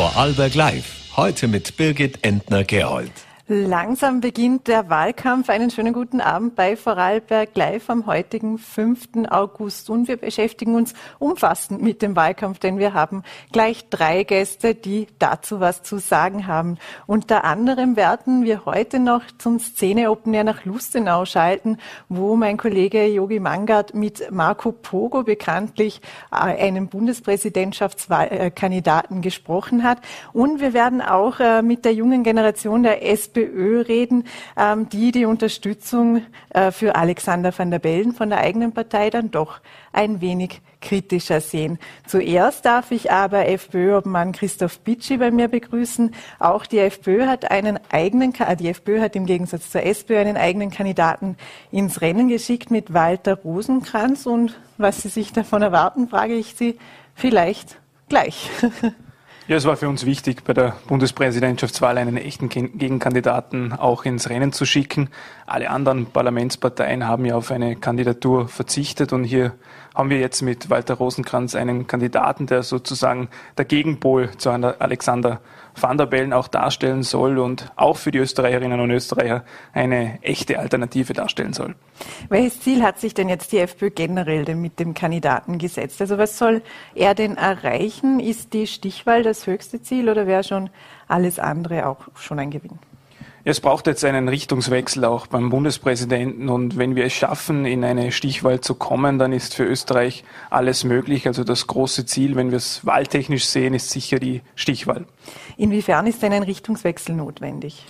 Vorarlberg Live. Heute mit Birgit Entner-Gerold. Langsam beginnt der Wahlkampf. Einen schönen guten Abend bei Vorarlberg live am heutigen 5. August. Und wir beschäftigen uns umfassend mit dem Wahlkampf, denn wir haben gleich drei Gäste, die dazu was zu sagen haben. Unter anderem werden wir heute noch zum Szene-Open Air nach Lustenau schalten, wo mein Kollege Yogi Mangard mit Marco Pogo bekanntlich äh, einem Bundespräsidentschaftskandidaten gesprochen hat. Und wir werden auch äh, mit der jungen Generation der SPD FPÖ reden, ähm, die die Unterstützung äh, für Alexander van der Bellen von der eigenen Partei dann doch ein wenig kritischer sehen. Zuerst darf ich aber FPÖ-Obmann Christoph Bitschi bei mir begrüßen. Auch die FPÖ hat einen eigenen, die FPÖ hat im Gegensatz zur SPÖ einen eigenen Kandidaten ins Rennen geschickt mit Walter Rosenkranz. Und was Sie sich davon erwarten, frage ich Sie vielleicht gleich. Ja, es war für uns wichtig, bei der Bundespräsidentschaftswahl einen echten Gegenkandidaten auch ins Rennen zu schicken. Alle anderen Parlamentsparteien haben ja auf eine Kandidatur verzichtet und hier haben wir jetzt mit Walter Rosenkranz einen Kandidaten, der sozusagen der Gegenpol zu Alexander Van der Bellen auch darstellen soll und auch für die Österreicherinnen und Österreicher eine echte Alternative darstellen soll. Welches Ziel hat sich denn jetzt die FPÖ generell denn mit dem Kandidaten gesetzt? Also was soll er denn erreichen? Ist die Stichwahl das höchste Ziel oder wäre schon alles andere auch schon ein Gewinn? Es braucht jetzt einen Richtungswechsel auch beim Bundespräsidenten und wenn wir es schaffen, in eine Stichwahl zu kommen, dann ist für Österreich alles möglich. Also das große Ziel, wenn wir es wahltechnisch sehen, ist sicher die Stichwahl. Inwiefern ist denn ein Richtungswechsel notwendig?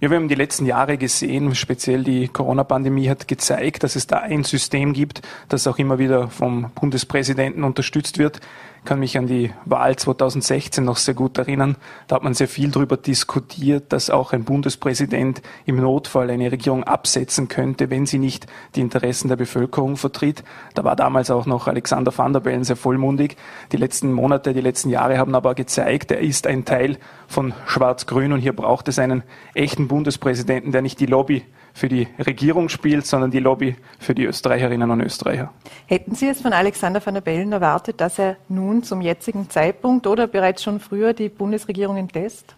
Ja, wir haben die letzten Jahre gesehen, speziell die Corona-Pandemie hat gezeigt, dass es da ein System gibt, das auch immer wieder vom Bundespräsidenten unterstützt wird kann mich an die Wahl 2016 noch sehr gut erinnern. Da hat man sehr viel darüber diskutiert, dass auch ein Bundespräsident im Notfall eine Regierung absetzen könnte, wenn sie nicht die Interessen der Bevölkerung vertritt. Da war damals auch noch Alexander van der Bellen sehr vollmundig. Die letzten Monate, die letzten Jahre haben aber gezeigt, er ist ein Teil von Schwarz-Grün und hier braucht es einen echten Bundespräsidenten, der nicht die Lobby für die Regierung spielt, sondern die Lobby für die Österreicherinnen und Österreicher. Hätten Sie es von Alexander van der Bellen erwartet, dass er nun zum jetzigen Zeitpunkt oder bereits schon früher die Bundesregierung entlässt?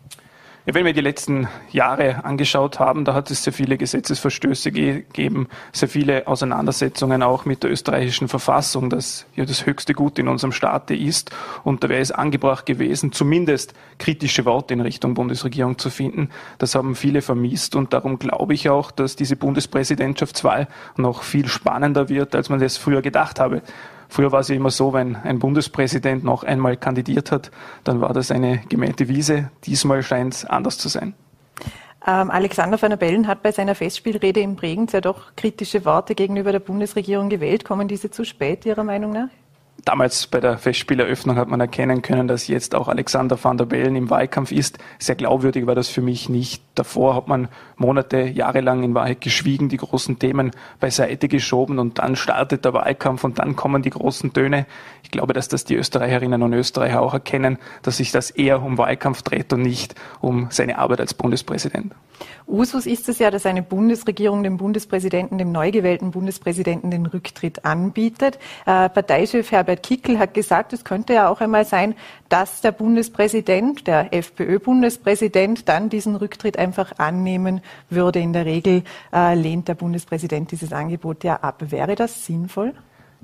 Wenn wir die letzten Jahre angeschaut haben, da hat es sehr viele Gesetzesverstöße gegeben, sehr viele Auseinandersetzungen auch mit der österreichischen Verfassung, das ja das höchste Gut in unserem Staate ist. Und da wäre es angebracht gewesen, zumindest kritische Worte in Richtung Bundesregierung zu finden. Das haben viele vermisst und darum glaube ich auch, dass diese Bundespräsidentschaftswahl noch viel spannender wird, als man das früher gedacht habe. Früher war es ja immer so, wenn ein Bundespräsident noch einmal kandidiert hat, dann war das eine gemähte Wiese. Diesmal scheint es anders zu sein. Ähm, Alexander van der Bellen hat bei seiner Festspielrede in Bregenz ja doch kritische Worte gegenüber der Bundesregierung gewählt. Kommen diese zu spät, Ihrer Meinung nach? Damals bei der Festspieleröffnung hat man erkennen können, dass jetzt auch Alexander van der Bellen im Wahlkampf ist. Sehr glaubwürdig war das für mich nicht. Davor hat man Monate, jahrelang in Wahrheit geschwiegen, die großen Themen beiseite geschoben und dann startet der Wahlkampf und dann kommen die großen Töne. Ich glaube, dass das die Österreicherinnen und Österreicher auch erkennen, dass sich das eher um Wahlkampf dreht und nicht um seine Arbeit als Bundespräsident. Usus ist es ja, dass eine Bundesregierung dem Bundespräsidenten, dem neu gewählten Bundespräsidenten den Rücktritt anbietet. Äh, Parteichef Herbert Kickel hat gesagt, es könnte ja auch einmal sein, dass der Bundespräsident, der FPÖ-Bundespräsident, dann diesen Rücktritt einfach annehmen würde. In der Regel äh, lehnt der Bundespräsident dieses Angebot ja ab. Wäre das sinnvoll?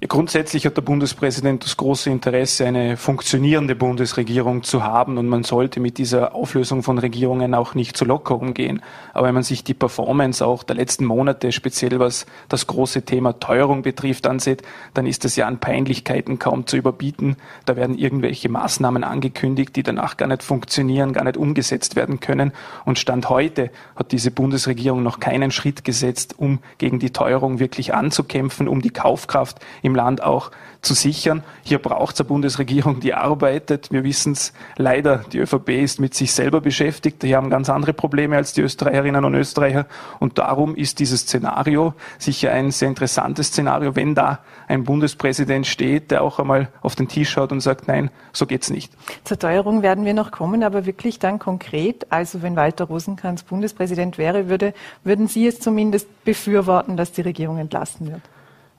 Grundsätzlich hat der Bundespräsident das große Interesse, eine funktionierende Bundesregierung zu haben und man sollte mit dieser Auflösung von Regierungen auch nicht zu locker umgehen. Aber wenn man sich die Performance auch der letzten Monate, speziell was das große Thema Teuerung betrifft, ansieht, dann ist das ja an Peinlichkeiten kaum zu überbieten. Da werden irgendwelche Maßnahmen angekündigt, die danach gar nicht funktionieren, gar nicht umgesetzt werden können. Und Stand heute hat diese Bundesregierung noch keinen Schritt gesetzt, um gegen die Teuerung wirklich anzukämpfen, um die Kaufkraft im Land auch zu sichern. Hier braucht es eine Bundesregierung, die arbeitet. Wir wissen es leider, die ÖVP ist mit sich selber beschäftigt. Die haben ganz andere Probleme als die Österreicherinnen und Österreicher. Und darum ist dieses Szenario sicher ein sehr interessantes Szenario, wenn da ein Bundespräsident steht, der auch einmal auf den Tisch schaut und sagt, nein, so geht's nicht. Zur Teuerung werden wir noch kommen, aber wirklich dann konkret, also wenn Walter Rosenkranz Bundespräsident wäre, würde, würden Sie es zumindest befürworten, dass die Regierung entlassen wird?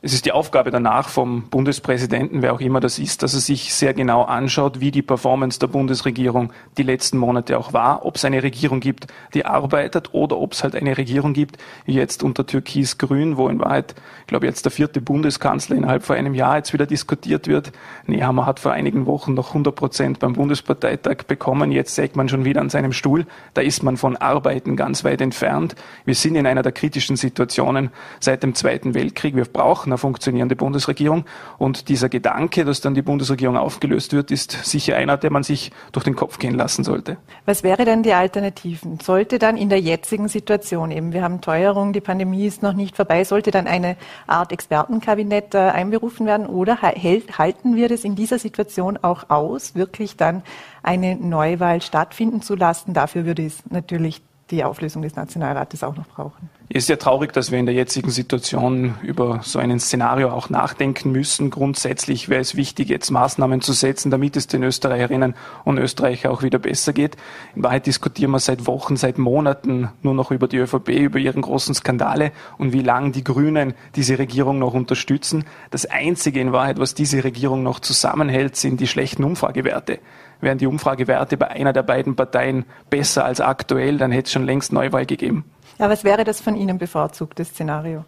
Es ist die Aufgabe danach vom Bundespräsidenten, wer auch immer das ist, dass er sich sehr genau anschaut, wie die Performance der Bundesregierung die letzten Monate auch war, ob es eine Regierung gibt, die arbeitet oder ob es halt eine Regierung gibt, wie jetzt unter Türkis-Grün, wo in Wahrheit, ich glaube jetzt der vierte Bundeskanzler innerhalb von einem Jahr jetzt wieder diskutiert wird. Nehammer hat vor einigen Wochen noch 100 Prozent beim Bundesparteitag bekommen, jetzt sägt man schon wieder an seinem Stuhl. Da ist man von Arbeiten ganz weit entfernt. Wir sind in einer der kritischen Situationen seit dem Zweiten Weltkrieg. Wir brauchen eine funktionierende Bundesregierung. Und dieser Gedanke, dass dann die Bundesregierung aufgelöst wird, ist sicher einer, der man sich durch den Kopf gehen lassen sollte. Was wäre denn die Alternativen? Sollte dann in der jetzigen Situation eben, wir haben Teuerung, die Pandemie ist noch nicht vorbei, sollte dann eine Art Expertenkabinett äh, einberufen werden oder halten wir das in dieser Situation auch aus, wirklich dann eine Neuwahl stattfinden zu lassen? Dafür würde es natürlich die Auflösung des Nationalrates auch noch brauchen. Es ist ja traurig, dass wir in der jetzigen Situation über so ein Szenario auch nachdenken müssen. Grundsätzlich wäre es wichtig, jetzt Maßnahmen zu setzen, damit es den Österreicherinnen und Österreichern auch wieder besser geht. In Wahrheit diskutieren wir seit Wochen, seit Monaten nur noch über die ÖVP, über ihren großen Skandale und wie lange die Grünen diese Regierung noch unterstützen. Das Einzige in Wahrheit, was diese Regierung noch zusammenhält, sind die schlechten Umfragewerte. Wären die Umfragewerte bei einer der beiden Parteien besser als aktuell, dann hätte es schon längst Neuwahl gegeben. Ja, was wäre das von Ihnen bevorzugtes Szenario?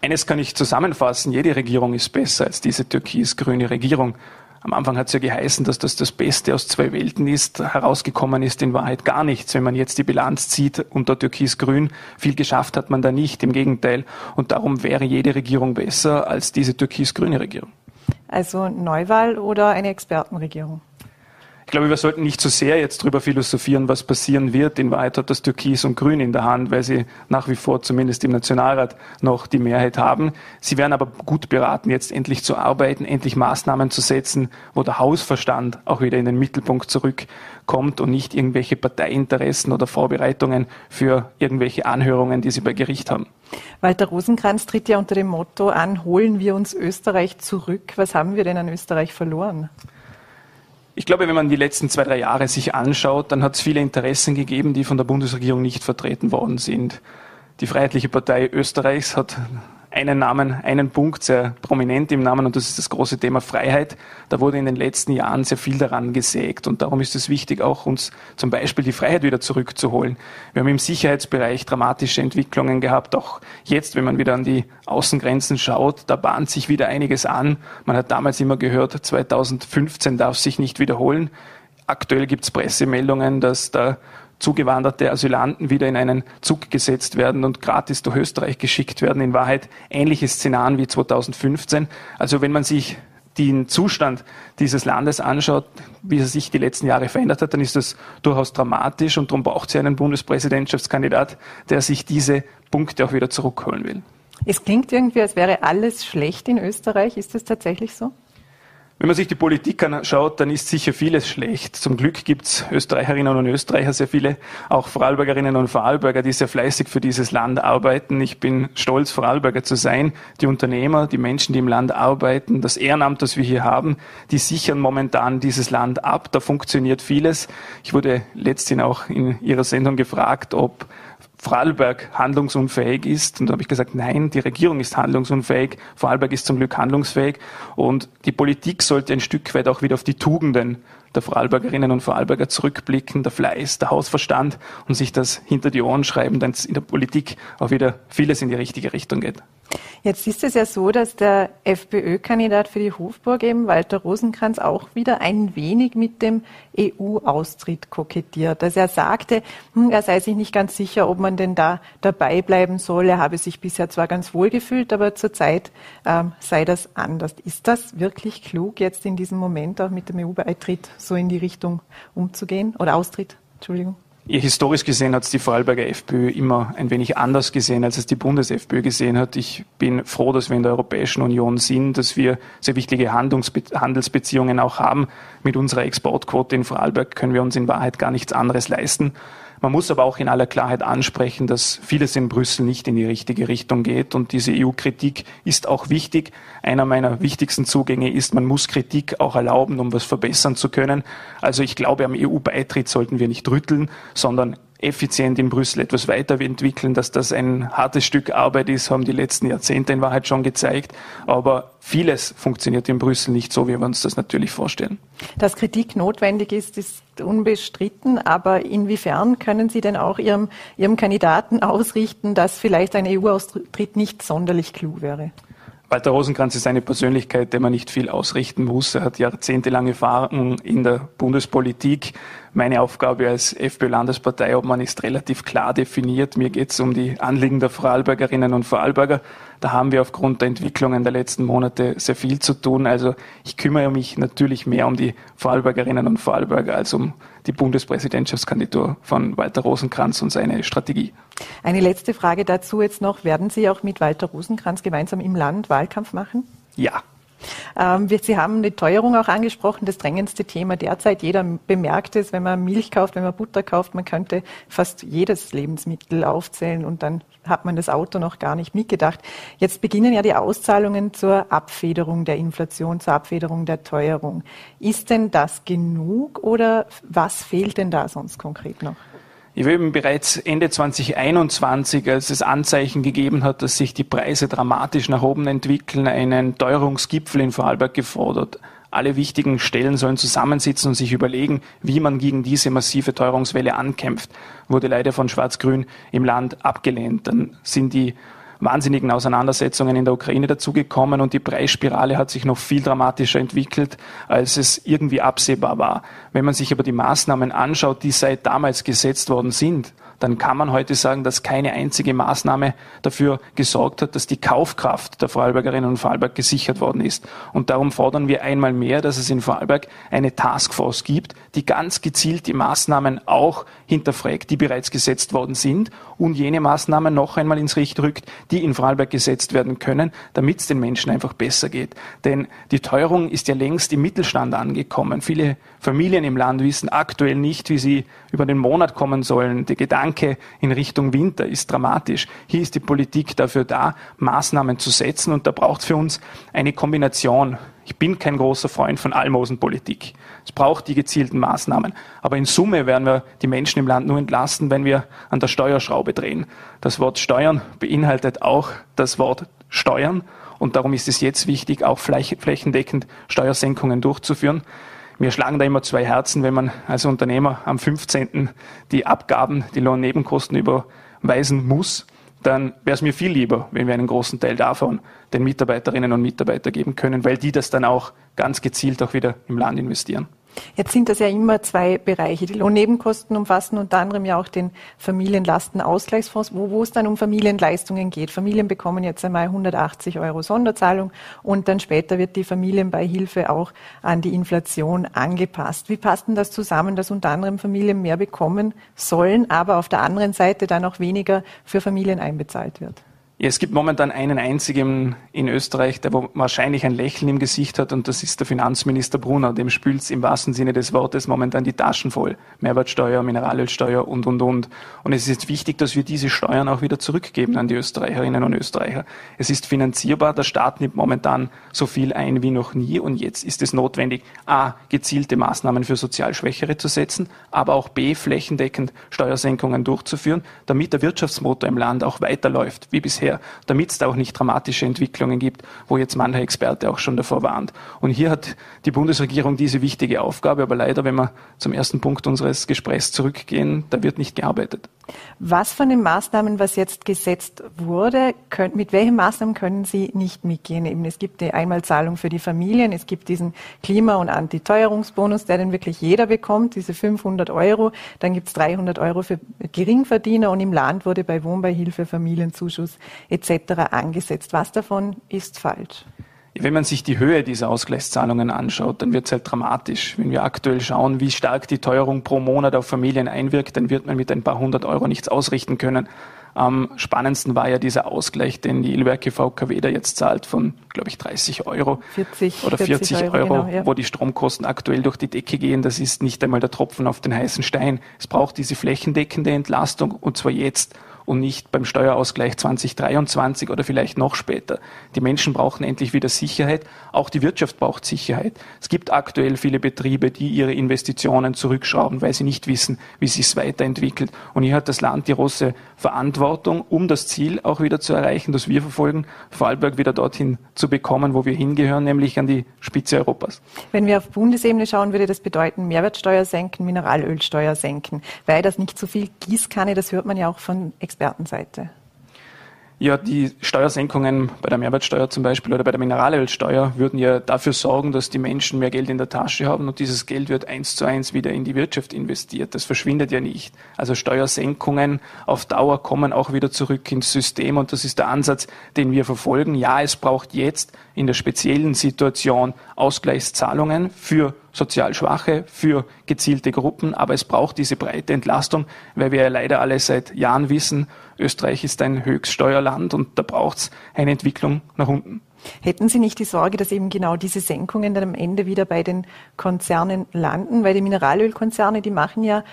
Eines kann ich zusammenfassen. Jede Regierung ist besser als diese türkis-grüne Regierung. Am Anfang hat es ja geheißen, dass das das Beste aus zwei Welten ist. Herausgekommen ist in Wahrheit gar nichts. Wenn man jetzt die Bilanz zieht unter Türkis-Grün, viel geschafft hat man da nicht. Im Gegenteil. Und darum wäre jede Regierung besser als diese türkis-grüne Regierung. Also Neuwahl oder eine Expertenregierung? Ich glaube, wir sollten nicht zu so sehr jetzt darüber philosophieren, was passieren wird. In Wahrheit hat das Türkis und Grün in der Hand, weil sie nach wie vor zumindest im Nationalrat noch die Mehrheit haben. Sie werden aber gut beraten, jetzt endlich zu arbeiten, endlich Maßnahmen zu setzen, wo der Hausverstand auch wieder in den Mittelpunkt zurückkommt und nicht irgendwelche Parteiinteressen oder Vorbereitungen für irgendwelche Anhörungen, die sie bei Gericht haben. Walter Rosenkranz tritt ja unter dem Motto an, holen wir uns Österreich zurück. Was haben wir denn an Österreich verloren? Ich glaube, wenn man die letzten zwei, drei Jahre sich anschaut, dann hat es viele Interessen gegeben, die von der Bundesregierung nicht vertreten worden sind. Die Freiheitliche Partei Österreichs hat einen Namen, einen Punkt sehr prominent im Namen und das ist das große Thema Freiheit. Da wurde in den letzten Jahren sehr viel daran gesägt und darum ist es wichtig, auch uns zum Beispiel die Freiheit wieder zurückzuholen. Wir haben im Sicherheitsbereich dramatische Entwicklungen gehabt, auch jetzt, wenn man wieder an die Außengrenzen schaut, da bahnt sich wieder einiges an. Man hat damals immer gehört, 2015 darf sich nicht wiederholen. Aktuell gibt es Pressemeldungen, dass da zugewanderte Asylanten wieder in einen Zug gesetzt werden und gratis durch Österreich geschickt werden. In Wahrheit ähnliche Szenarien wie 2015. Also wenn man sich den Zustand dieses Landes anschaut, wie er sich die letzten Jahre verändert hat, dann ist das durchaus dramatisch und darum braucht es einen Bundespräsidentschaftskandidat, der sich diese Punkte auch wieder zurückholen will. Es klingt irgendwie, als wäre alles schlecht in Österreich. Ist das tatsächlich so? Wenn man sich die Politik anschaut, dann ist sicher vieles schlecht. Zum Glück gibt es Österreicherinnen und Österreicher sehr viele, auch Vorarlbergerinnen und Vorarlberger, die sehr fleißig für dieses Land arbeiten. Ich bin stolz, Vorarlberger zu sein. Die Unternehmer, die Menschen, die im Land arbeiten, das Ehrenamt, das wir hier haben, die sichern momentan dieses Land ab. Da funktioniert vieles. Ich wurde letztens auch in Ihrer Sendung gefragt, ob Vorarlberg handlungsunfähig ist. Und da habe ich gesagt, nein, die Regierung ist handlungsunfähig. Vorarlberg ist zum Glück handlungsfähig. Und die Politik sollte ein Stück weit auch wieder auf die Tugenden der Vorarlbergerinnen und Vorarlberger zurückblicken, der Fleiß, der Hausverstand und sich das hinter die Ohren schreiben, dann in der Politik auch wieder vieles in die richtige Richtung geht. Jetzt ist es ja so, dass der FPÖ-Kandidat für die Hofburg eben, Walter Rosenkranz, auch wieder ein wenig mit dem EU-Austritt kokettiert. Also er sagte, hm, er sei sich nicht ganz sicher, ob man denn da dabei bleiben soll. Er habe sich bisher zwar ganz wohl gefühlt, aber zurzeit ähm, sei das anders. Ist das wirklich klug, jetzt in diesem Moment auch mit dem EU-Beitritt so in die Richtung umzugehen? Oder Austritt, Entschuldigung? Historisch gesehen hat es die Vorarlberger FPÖ immer ein wenig anders gesehen, als es die Bundes-FPÖ gesehen hat. Ich bin froh, dass wir in der Europäischen Union sind, dass wir sehr wichtige Handelsbeziehungen auch haben. Mit unserer Exportquote in Vorarlberg können wir uns in Wahrheit gar nichts anderes leisten. Man muss aber auch in aller Klarheit ansprechen, dass vieles in Brüssel nicht in die richtige Richtung geht. Und diese EU-Kritik ist auch wichtig. Einer meiner wichtigsten Zugänge ist, man muss Kritik auch erlauben, um was verbessern zu können. Also ich glaube, am EU-Beitritt sollten wir nicht rütteln, sondern effizient in Brüssel etwas weiterentwickeln. Dass das ein hartes Stück Arbeit ist, haben die letzten Jahrzehnte in Wahrheit schon gezeigt. Aber vieles funktioniert in Brüssel nicht so, wie wir uns das natürlich vorstellen. Dass Kritik notwendig ist, ist unbestritten. Aber inwiefern können Sie denn auch Ihrem, Ihrem Kandidaten ausrichten, dass vielleicht ein EU-Austritt nicht sonderlich klug wäre? Walter Rosenkranz ist eine Persönlichkeit, der man nicht viel ausrichten muss. Er hat jahrzehntelange Erfahrung in der Bundespolitik. Meine Aufgabe als FPÖ-Landesparteiobmann ist relativ klar definiert. Mir geht es um die Anliegen der Vorarlbergerinnen und Vorarlberger. Da haben wir aufgrund der Entwicklungen der letzten Monate sehr viel zu tun. Also ich kümmere mich natürlich mehr um die Vorarlbergerinnen und Vorarlberger als um die Bundespräsidentschaftskandidatur von Walter Rosenkranz und seine Strategie. Eine letzte Frage dazu jetzt noch. Werden Sie auch mit Walter Rosenkranz gemeinsam im Land Wahlkampf machen? Ja. Ähm, Sie haben die Teuerung auch angesprochen, das drängendste Thema derzeit. Jeder bemerkt es, wenn man Milch kauft, wenn man Butter kauft. Man könnte fast jedes Lebensmittel aufzählen und dann hat man das Auto noch gar nicht mitgedacht. Jetzt beginnen ja die Auszahlungen zur Abfederung der Inflation, zur Abfederung der Teuerung. Ist denn das genug oder was fehlt denn da sonst konkret noch? Ich habe eben bereits Ende 2021, als es Anzeichen gegeben hat, dass sich die Preise dramatisch nach oben entwickeln, einen Teuerungsgipfel in Vorarlberg gefordert. Alle wichtigen Stellen sollen zusammensitzen und sich überlegen, wie man gegen diese massive Teuerungswelle ankämpft. Wurde leider von Schwarz-Grün im Land abgelehnt. Dann sind die wahnsinnigen Auseinandersetzungen in der Ukraine dazugekommen und die Preisspirale hat sich noch viel dramatischer entwickelt, als es irgendwie absehbar war. Wenn man sich aber die Maßnahmen anschaut, die seit damals gesetzt worden sind, dann kann man heute sagen, dass keine einzige Maßnahme dafür gesorgt hat, dass die Kaufkraft der Vorarlbergerinnen und Vorarlberg gesichert worden ist. Und darum fordern wir einmal mehr, dass es in Vorarlberg eine Taskforce gibt, die ganz gezielt die Maßnahmen auch hinterfragt, die bereits gesetzt worden sind und jene Maßnahmen noch einmal ins Licht rückt, die in Vorarlberg gesetzt werden können, damit es den Menschen einfach besser geht. Denn die Teuerung ist ja längst im Mittelstand angekommen. Viele Familien im Land wissen aktuell nicht, wie sie über den Monat kommen sollen. Der Gedanke in Richtung Winter ist dramatisch. Hier ist die Politik dafür da, Maßnahmen zu setzen und da braucht es für uns eine Kombination. Ich bin kein großer Freund von Almosenpolitik. Es braucht die gezielten Maßnahmen. Aber in Summe werden wir die Menschen im Land nur entlasten, wenn wir an der Steuerschraube drehen. Das Wort Steuern beinhaltet auch das Wort Steuern. Und darum ist es jetzt wichtig, auch flächendeckend Steuersenkungen durchzuführen. Wir schlagen da immer zwei Herzen, wenn man als Unternehmer am 15. die Abgaben, die Lohnnebenkosten überweisen muss, dann wäre es mir viel lieber, wenn wir einen großen Teil davon den Mitarbeiterinnen und Mitarbeitern geben können, weil die das dann auch ganz gezielt auch wieder im Land investieren. Jetzt sind das ja immer zwei Bereiche. Die Lohnnebenkosten umfassen unter anderem ja auch den Familienlastenausgleichsfonds, wo, wo es dann um Familienleistungen geht. Familien bekommen jetzt einmal 180 Euro Sonderzahlung und dann später wird die Familienbeihilfe auch an die Inflation angepasst. Wie passt denn das zusammen, dass unter anderem Familien mehr bekommen sollen, aber auf der anderen Seite dann auch weniger für Familien einbezahlt wird? Es gibt momentan einen einzigen in Österreich, der wahrscheinlich ein Lächeln im Gesicht hat, und das ist der Finanzminister Brunner. Dem spült im wahrsten Sinne des Wortes momentan die Taschen voll. Mehrwertsteuer, Mineralölsteuer und, und, und. Und es ist jetzt wichtig, dass wir diese Steuern auch wieder zurückgeben an die Österreicherinnen und Österreicher. Es ist finanzierbar. Der Staat nimmt momentan so viel ein wie noch nie. Und jetzt ist es notwendig, A, gezielte Maßnahmen für sozial Schwächere zu setzen, aber auch B, flächendeckend Steuersenkungen durchzuführen, damit der Wirtschaftsmotor im Land auch weiterläuft, wie bisher her, damit es da auch nicht dramatische Entwicklungen gibt, wo jetzt mancher Experte auch schon davor warnt. Und hier hat die Bundesregierung diese wichtige Aufgabe, aber leider, wenn wir zum ersten Punkt unseres Gesprächs zurückgehen, da wird nicht gearbeitet. Was von den Maßnahmen, was jetzt gesetzt wurde, könnt, mit welchen Maßnahmen können Sie nicht mitgehen? Eben, es gibt die Einmalzahlung für die Familien, es gibt diesen Klima- und Antiteuerungsbonus, der dann wirklich jeder bekommt, diese 500 Euro. Dann gibt es 300 Euro für Geringverdiener und im Land wurde bei Wohnbeihilfe, Familienzuschuss etc. angesetzt. Was davon ist falsch? Wenn man sich die Höhe dieser Ausgleichszahlungen anschaut, dann wird es halt dramatisch. Wenn wir aktuell schauen, wie stark die Teuerung pro Monat auf Familien einwirkt, dann wird man mit ein paar hundert Euro nichts ausrichten können. Am spannendsten war ja dieser Ausgleich, den die Ilwerke VKW da jetzt zahlt von, glaube ich, 30 Euro 40, oder 40, 40 Euro, Euro genau, ja. wo die Stromkosten aktuell durch die Decke gehen. Das ist nicht einmal der Tropfen auf den heißen Stein. Es braucht diese flächendeckende Entlastung und zwar jetzt. Und nicht beim Steuerausgleich 2023 oder vielleicht noch später. Die Menschen brauchen endlich wieder Sicherheit. Auch die Wirtschaft braucht Sicherheit. Es gibt aktuell viele Betriebe, die ihre Investitionen zurückschrauben, weil sie nicht wissen, wie sich es weiterentwickelt. Und hier hat das Land die große Verantwortung, um das Ziel auch wieder zu erreichen, das wir verfolgen, Vorarlberg wieder dorthin zu bekommen, wo wir hingehören, nämlich an die Spitze Europas. Wenn wir auf Bundesebene schauen, würde das bedeuten, Mehrwertsteuer senken, Mineralölsteuer senken, weil das nicht so viel Gießkanne, das hört man ja auch von Expertenseite. Ja, die Steuersenkungen bei der Mehrwertsteuer zum Beispiel oder bei der Mineralölsteuer würden ja dafür sorgen, dass die Menschen mehr Geld in der Tasche haben und dieses Geld wird eins zu eins wieder in die Wirtschaft investiert. Das verschwindet ja nicht. Also Steuersenkungen auf Dauer kommen auch wieder zurück ins System und das ist der Ansatz, den wir verfolgen. Ja, es braucht jetzt in der speziellen Situation Ausgleichszahlungen für sozial Schwache, für gezielte Gruppen, aber es braucht diese breite Entlastung, weil wir ja leider alle seit Jahren wissen, Österreich ist ein Höchststeuerland und da braucht es eine Entwicklung nach unten. Hätten Sie nicht die Sorge, dass eben genau diese Senkungen dann am Ende wieder bei den Konzernen landen? Weil die Mineralölkonzerne, die machen ja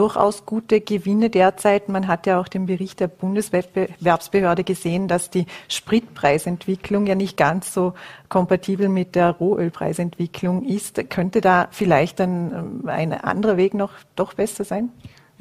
durchaus gute Gewinne derzeit. Man hat ja auch den Bericht der Bundeswettbewerbsbehörde gesehen, dass die Spritpreisentwicklung ja nicht ganz so kompatibel mit der Rohölpreisentwicklung ist. Könnte da vielleicht dann ein anderer Weg noch doch besser sein?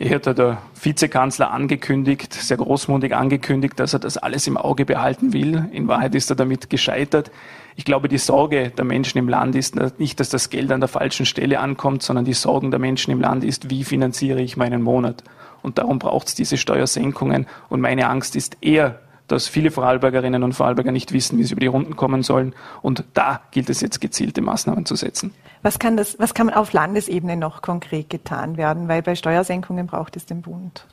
Hier hat der Vizekanzler angekündigt, sehr großmundig angekündigt, dass er das alles im Auge behalten will. In Wahrheit ist er damit gescheitert. Ich glaube, die Sorge der Menschen im Land ist nicht, dass das Geld an der falschen Stelle ankommt, sondern die Sorgen der Menschen im Land ist, wie finanziere ich meinen Monat? Und darum braucht es diese Steuersenkungen. Und meine Angst ist eher, dass viele Vorarlbergerinnen und Vorarlberger nicht wissen, wie sie über die Runden kommen sollen. Und da gilt es jetzt gezielte Maßnahmen zu setzen. Was kann, das, was kann auf Landesebene noch konkret getan werden? Weil bei Steuersenkungen braucht es den Bund.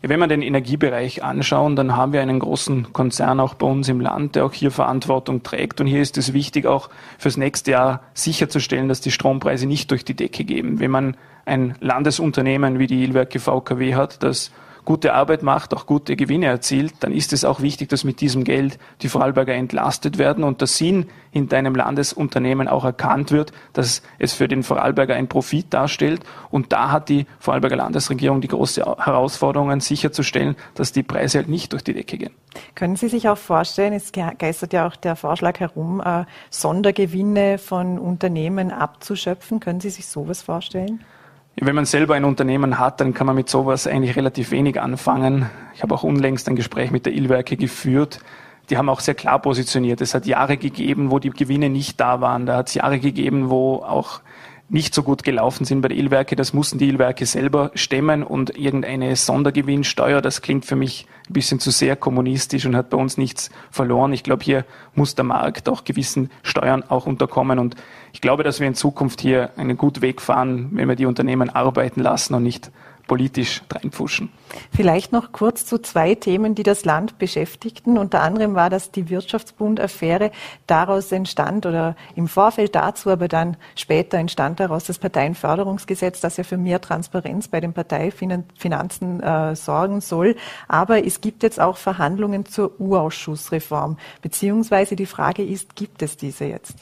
Ja, wenn wir den Energiebereich anschauen, dann haben wir einen großen Konzern auch bei uns im Land, der auch hier Verantwortung trägt. Und hier ist es wichtig, auch fürs nächste Jahr sicherzustellen, dass die Strompreise nicht durch die Decke gehen. Wenn man ein Landesunternehmen wie die Ilwerke VKW hat, das gute Arbeit macht, auch gute Gewinne erzielt, dann ist es auch wichtig, dass mit diesem Geld die Vorarlberger entlastet werden und der Sinn hinter einem Landesunternehmen auch erkannt wird, dass es für den Vorarlberger ein Profit darstellt. Und da hat die Vorarlberger Landesregierung die große Herausforderung, sicherzustellen, dass die Preise halt nicht durch die Decke gehen. Können Sie sich auch vorstellen, es geistert ja auch der Vorschlag herum, äh, Sondergewinne von Unternehmen abzuschöpfen. Können Sie sich sowas vorstellen? Wenn man selber ein Unternehmen hat, dann kann man mit sowas eigentlich relativ wenig anfangen. Ich habe auch unlängst ein Gespräch mit der Ilwerke geführt. Die haben auch sehr klar positioniert. Es hat Jahre gegeben, wo die Gewinne nicht da waren. Da hat es Jahre gegeben, wo auch nicht so gut gelaufen sind bei der Ilwerke. Das mussten die Ilwerke selber stemmen und irgendeine Sondergewinnsteuer, das klingt für mich ein bisschen zu sehr kommunistisch und hat bei uns nichts verloren. Ich glaube, hier muss der Markt auch gewissen Steuern auch unterkommen und ich glaube, dass wir in Zukunft hier einen guten Weg fahren, wenn wir die Unternehmen arbeiten lassen und nicht politisch reinpfuschen. Vielleicht noch kurz zu zwei Themen, die das Land beschäftigten. Unter anderem war das die Wirtschaftsbund-Affäre. Daraus entstand oder im Vorfeld dazu, aber dann später entstand daraus das Parteienförderungsgesetz, das ja für mehr Transparenz bei den Parteifinanzen äh, sorgen soll. Aber es gibt jetzt auch Verhandlungen zur U-Ausschussreform. Beziehungsweise die Frage ist, gibt es diese jetzt?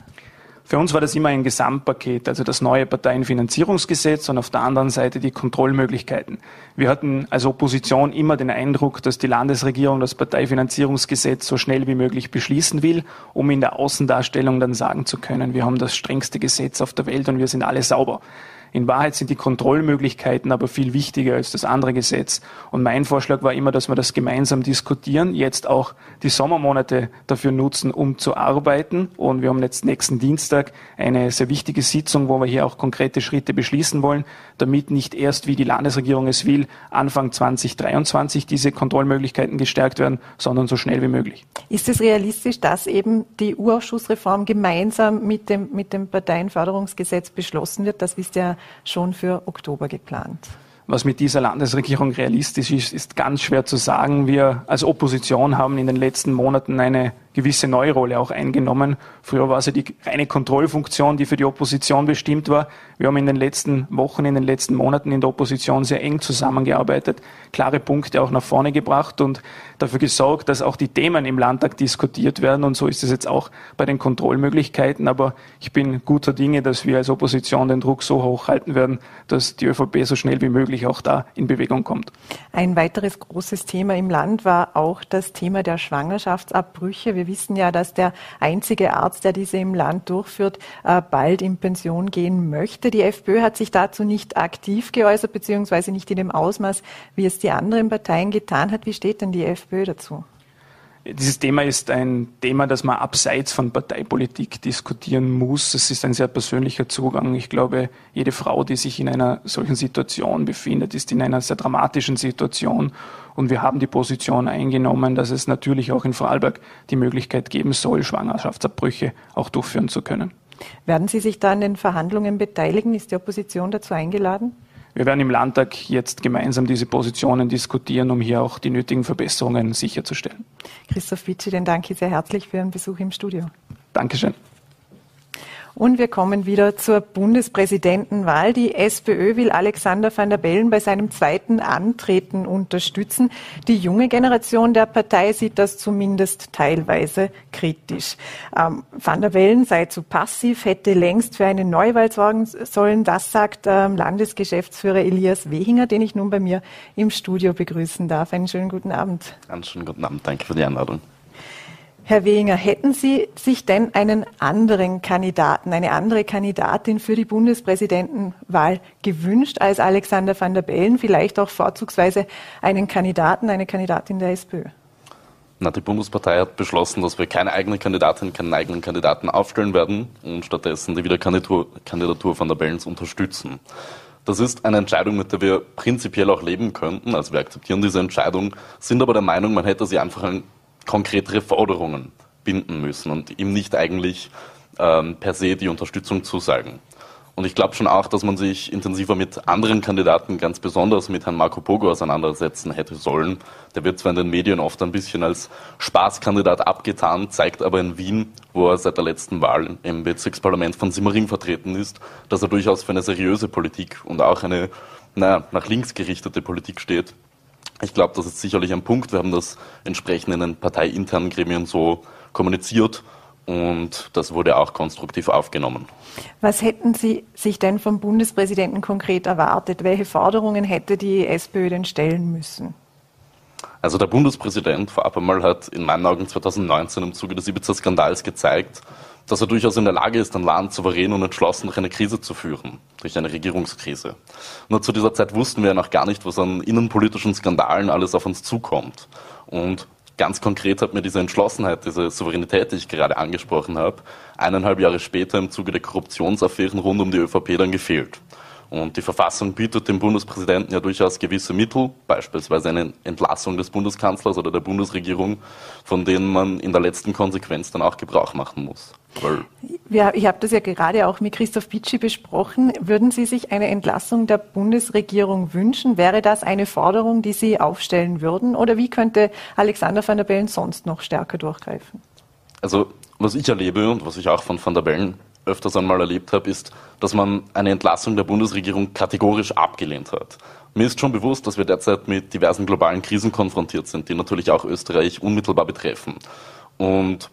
Für uns war das immer ein Gesamtpaket, also das neue Parteienfinanzierungsgesetz und auf der anderen Seite die Kontrollmöglichkeiten. Wir hatten als Opposition immer den Eindruck, dass die Landesregierung das Parteifinanzierungsgesetz so schnell wie möglich beschließen will, um in der Außendarstellung dann sagen zu können, wir haben das strengste Gesetz auf der Welt und wir sind alle sauber. In Wahrheit sind die Kontrollmöglichkeiten aber viel wichtiger als das andere Gesetz. Und mein Vorschlag war immer, dass wir das gemeinsam diskutieren, jetzt auch die Sommermonate dafür nutzen, um zu arbeiten. Und wir haben jetzt nächsten Dienstag eine sehr wichtige Sitzung, wo wir hier auch konkrete Schritte beschließen wollen, damit nicht erst, wie die Landesregierung es will, Anfang 2023 diese Kontrollmöglichkeiten gestärkt werden, sondern so schnell wie möglich. Ist es realistisch, dass eben die U-Ausschussreform gemeinsam mit dem, mit dem Parteienförderungsgesetz beschlossen wird? Das ist ja schon für Oktober geplant. Was mit dieser Landesregierung realistisch ist, ist ganz schwer zu sagen. Wir als Opposition haben in den letzten Monaten eine gewisse neue Rolle auch eingenommen. Früher war es ja die reine Kontrollfunktion, die für die Opposition bestimmt war. Wir haben in den letzten Wochen, in den letzten Monaten in der Opposition sehr eng zusammengearbeitet, klare Punkte auch nach vorne gebracht und dafür gesorgt, dass auch die Themen im Landtag diskutiert werden. Und so ist es jetzt auch bei den Kontrollmöglichkeiten. Aber ich bin guter Dinge, dass wir als Opposition den Druck so hoch halten werden, dass die ÖVP so schnell wie möglich auch da in Bewegung kommt. Ein weiteres großes Thema im Land war auch das Thema der Schwangerschaftsabbrüche. Wir wissen ja, dass der einzige Arzt, der diese im Land durchführt, äh, bald in Pension gehen möchte. Die FPÖ hat sich dazu nicht aktiv geäußert, beziehungsweise nicht in dem Ausmaß, wie es die anderen Parteien getan hat. Wie steht denn die FPÖ dazu? Dieses Thema ist ein Thema, das man abseits von Parteipolitik diskutieren muss. Es ist ein sehr persönlicher Zugang. Ich glaube, jede Frau, die sich in einer solchen Situation befindet, ist in einer sehr dramatischen Situation. Und wir haben die Position eingenommen, dass es natürlich auch in Vorarlberg die Möglichkeit geben soll, Schwangerschaftsabbrüche auch durchführen zu können. Werden Sie sich da an den Verhandlungen beteiligen? Ist die Opposition dazu eingeladen? Wir werden im Landtag jetzt gemeinsam diese Positionen diskutieren, um hier auch die nötigen Verbesserungen sicherzustellen. Christoph Witschi, den danke ich sehr herzlich für Ihren Besuch im Studio. Dankeschön. Und wir kommen wieder zur Bundespräsidentenwahl. Die SPÖ will Alexander van der Bellen bei seinem zweiten Antreten unterstützen. Die junge Generation der Partei sieht das zumindest teilweise kritisch. Ähm, van der Bellen sei zu passiv, hätte längst für eine Neuwahl sorgen sollen. Das sagt ähm, Landesgeschäftsführer Elias Wehinger, den ich nun bei mir im Studio begrüßen darf. Einen schönen guten Abend. Einen schönen guten Abend. Danke für die Einladung. Herr Wehinger, hätten Sie sich denn einen anderen Kandidaten, eine andere Kandidatin für die Bundespräsidentenwahl gewünscht als Alexander van der Bellen, vielleicht auch vorzugsweise einen Kandidaten, eine Kandidatin der SPÖ? Na, die Bundespartei hat beschlossen, dass wir keine eigene Kandidatin, keinen eigenen Kandidaten aufstellen werden und stattdessen die Wiederkandidatur Kandidatur van der Bellens unterstützen. Das ist eine Entscheidung, mit der wir prinzipiell auch leben könnten. Also wir akzeptieren diese Entscheidung, sind aber der Meinung, man hätte sie einfach ein konkretere Forderungen binden müssen und ihm nicht eigentlich ähm, per se die Unterstützung zusagen. Und ich glaube schon auch, dass man sich intensiver mit anderen Kandidaten, ganz besonders mit Herrn Marco Pogo auseinandersetzen hätte sollen. Der wird zwar in den Medien oft ein bisschen als Spaßkandidat abgetan, zeigt aber in Wien, wo er seit der letzten Wahl im Bezirksparlament von Simmering vertreten ist, dass er durchaus für eine seriöse Politik und auch eine naja, nach links gerichtete Politik steht. Ich glaube, das ist sicherlich ein Punkt. Wir haben das entsprechend in den parteiinternen Gremien so kommuniziert und das wurde auch konstruktiv aufgenommen. Was hätten Sie sich denn vom Bundespräsidenten konkret erwartet? Welche Forderungen hätte die SPÖ denn stellen müssen? Also der Bundespräsident vorab einmal hat in meinen Augen 2019 im Zuge des Ibiza-Skandals gezeigt, dass er durchaus in der Lage ist, ein Land souverän und entschlossen durch eine Krise zu führen, durch eine Regierungskrise. Nur zu dieser Zeit wussten wir ja noch gar nicht, was an innenpolitischen Skandalen alles auf uns zukommt. Und ganz konkret hat mir diese Entschlossenheit, diese Souveränität, die ich gerade angesprochen habe, eineinhalb Jahre später im Zuge der Korruptionsaffären rund um die ÖVP dann gefehlt. Und die Verfassung bietet dem Bundespräsidenten ja durchaus gewisse Mittel, beispielsweise eine Entlassung des Bundeskanzlers oder der Bundesregierung, von denen man in der letzten Konsequenz dann auch Gebrauch machen muss. Ja, ich habe das ja gerade auch mit Christoph Pitschi besprochen. Würden Sie sich eine Entlassung der Bundesregierung wünschen? Wäre das eine Forderung, die Sie aufstellen würden? Oder wie könnte Alexander van der Bellen sonst noch stärker durchgreifen? Also, was ich erlebe und was ich auch von van der Bellen öfters einmal erlebt habe, ist, dass man eine Entlassung der Bundesregierung kategorisch abgelehnt hat. Mir ist schon bewusst, dass wir derzeit mit diversen globalen Krisen konfrontiert sind, die natürlich auch Österreich unmittelbar betreffen. Und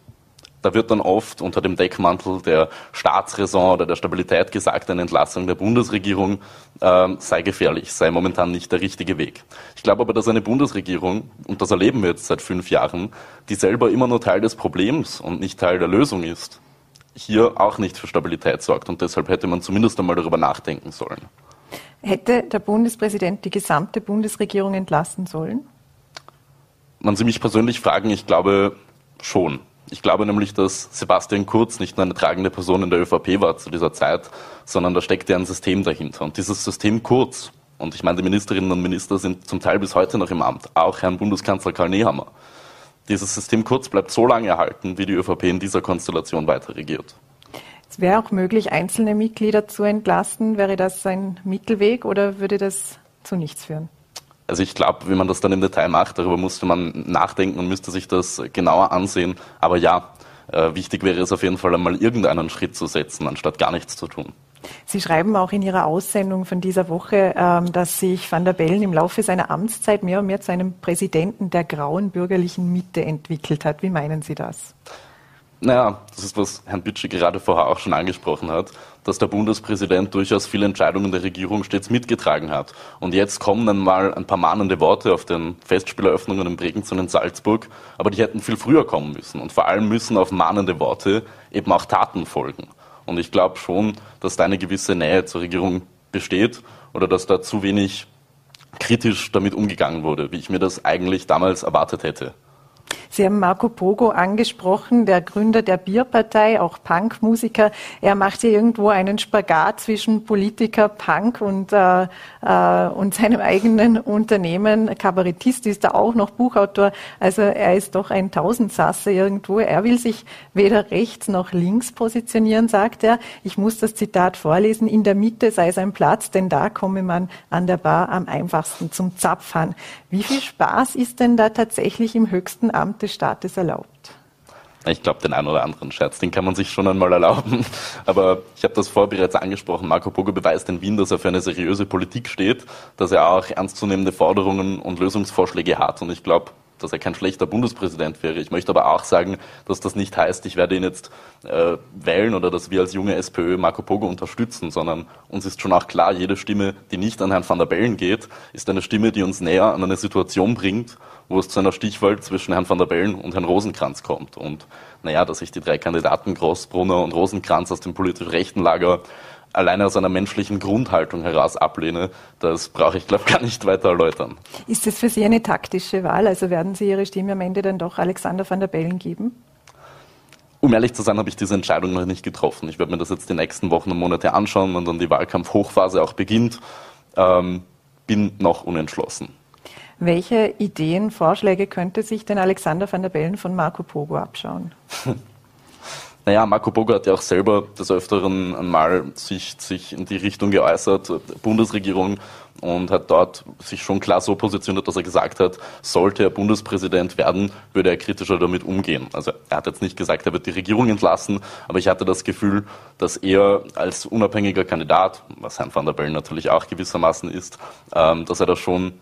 da wird dann oft unter dem Deckmantel der Staatsräson oder der Stabilität gesagt, eine Entlassung der Bundesregierung äh, sei gefährlich, sei momentan nicht der richtige Weg. Ich glaube aber, dass eine Bundesregierung, und das erleben wir jetzt seit fünf Jahren, die selber immer nur Teil des Problems und nicht Teil der Lösung ist, hier auch nicht für Stabilität sorgt. Und deshalb hätte man zumindest einmal darüber nachdenken sollen. Hätte der Bundespräsident die gesamte Bundesregierung entlassen sollen? Man Sie mich persönlich fragen, ich glaube schon. Ich glaube nämlich, dass Sebastian Kurz nicht nur eine tragende Person in der ÖVP war zu dieser Zeit, sondern da steckt ja ein System dahinter. Und dieses System Kurz, und ich meine, die Ministerinnen und Minister sind zum Teil bis heute noch im Amt, auch Herrn Bundeskanzler Karl Nehammer. Dieses System Kurz bleibt so lange erhalten, wie die ÖVP in dieser Konstellation weiter regiert. Es wäre auch möglich, einzelne Mitglieder zu entlasten. Wäre das ein Mittelweg oder würde das zu nichts führen? Also ich glaube, wie man das dann im Detail macht, darüber musste man nachdenken und müsste sich das genauer ansehen. Aber ja, äh, wichtig wäre es auf jeden Fall einmal irgendeinen Schritt zu setzen, anstatt gar nichts zu tun. Sie schreiben auch in Ihrer Aussendung von dieser Woche, ähm, dass sich Van der Bellen im Laufe seiner Amtszeit mehr und mehr zu einem Präsidenten der grauen bürgerlichen Mitte entwickelt hat. Wie meinen Sie das? Naja, das ist, was Herrn Bitsche gerade vorher auch schon angesprochen hat, dass der Bundespräsident durchaus viele Entscheidungen der Regierung stets mitgetragen hat. Und jetzt kommen dann mal ein paar mahnende Worte auf den Festspieleröffnungen in Bregenz und in Salzburg, aber die hätten viel früher kommen müssen. Und vor allem müssen auf mahnende Worte eben auch Taten folgen. Und ich glaube schon, dass da eine gewisse Nähe zur Regierung besteht oder dass da zu wenig kritisch damit umgegangen wurde, wie ich mir das eigentlich damals erwartet hätte. Sie haben Marco Pogo angesprochen, der Gründer der Bierpartei, auch Punkmusiker. Er macht hier irgendwo einen Spagat zwischen Politiker, Punk und, äh, äh, und seinem eigenen Unternehmen. Kabarettist ist er auch noch, Buchautor. Also er ist doch ein Tausendsasser irgendwo. Er will sich weder rechts noch links positionieren, sagt er. Ich muss das Zitat vorlesen. In der Mitte sei sein Platz, denn da komme man an der Bar am einfachsten zum Zapfern. Wie viel Spaß ist denn da tatsächlich im höchsten Amt des Staates erlaubt? Ich glaube, den einen oder anderen Scherz, den kann man sich schon einmal erlauben. Aber ich habe das vorher bereits angesprochen. Marco Pogo beweist in Wien, dass er für eine seriöse Politik steht, dass er auch ernstzunehmende Forderungen und Lösungsvorschläge hat. Und ich glaube, dass er kein schlechter Bundespräsident wäre. Ich möchte aber auch sagen, dass das nicht heißt, ich werde ihn jetzt äh, wählen oder dass wir als junge SPÖ Marco Pogo unterstützen, sondern uns ist schon auch klar, jede Stimme, die nicht an Herrn van der Bellen geht, ist eine Stimme, die uns näher an eine Situation bringt, wo es zu einer Stichwahl zwischen Herrn van der Bellen und Herrn Rosenkranz kommt. Und naja, dass sich die drei Kandidaten Großbrunner und Rosenkranz aus dem politisch rechten Lager alleine aus einer menschlichen Grundhaltung heraus ablehne, das brauche ich, glaube ich, gar nicht weiter erläutern. Ist das für Sie eine taktische Wahl? Also werden Sie Ihre Stimme am Ende dann doch Alexander van der Bellen geben? Um ehrlich zu sein, habe ich diese Entscheidung noch nicht getroffen. Ich werde mir das jetzt die nächsten Wochen und Monate anschauen, wenn dann die Wahlkampfhochphase auch beginnt. Ähm, bin noch unentschlossen. Welche Ideen, Vorschläge könnte sich denn Alexander van der Bellen von Marco Pogo abschauen? Naja, Marco Bogo hat ja auch selber des Öfteren einmal sich, sich in die Richtung geäußert, Bundesregierung, und hat dort sich schon klar so positioniert, dass er gesagt hat, sollte er Bundespräsident werden, würde er kritischer damit umgehen. Also er hat jetzt nicht gesagt, er wird die Regierung entlassen, aber ich hatte das Gefühl, dass er als unabhängiger Kandidat, was Herrn van der Bellen natürlich auch gewissermaßen ist, ähm, dass er da schon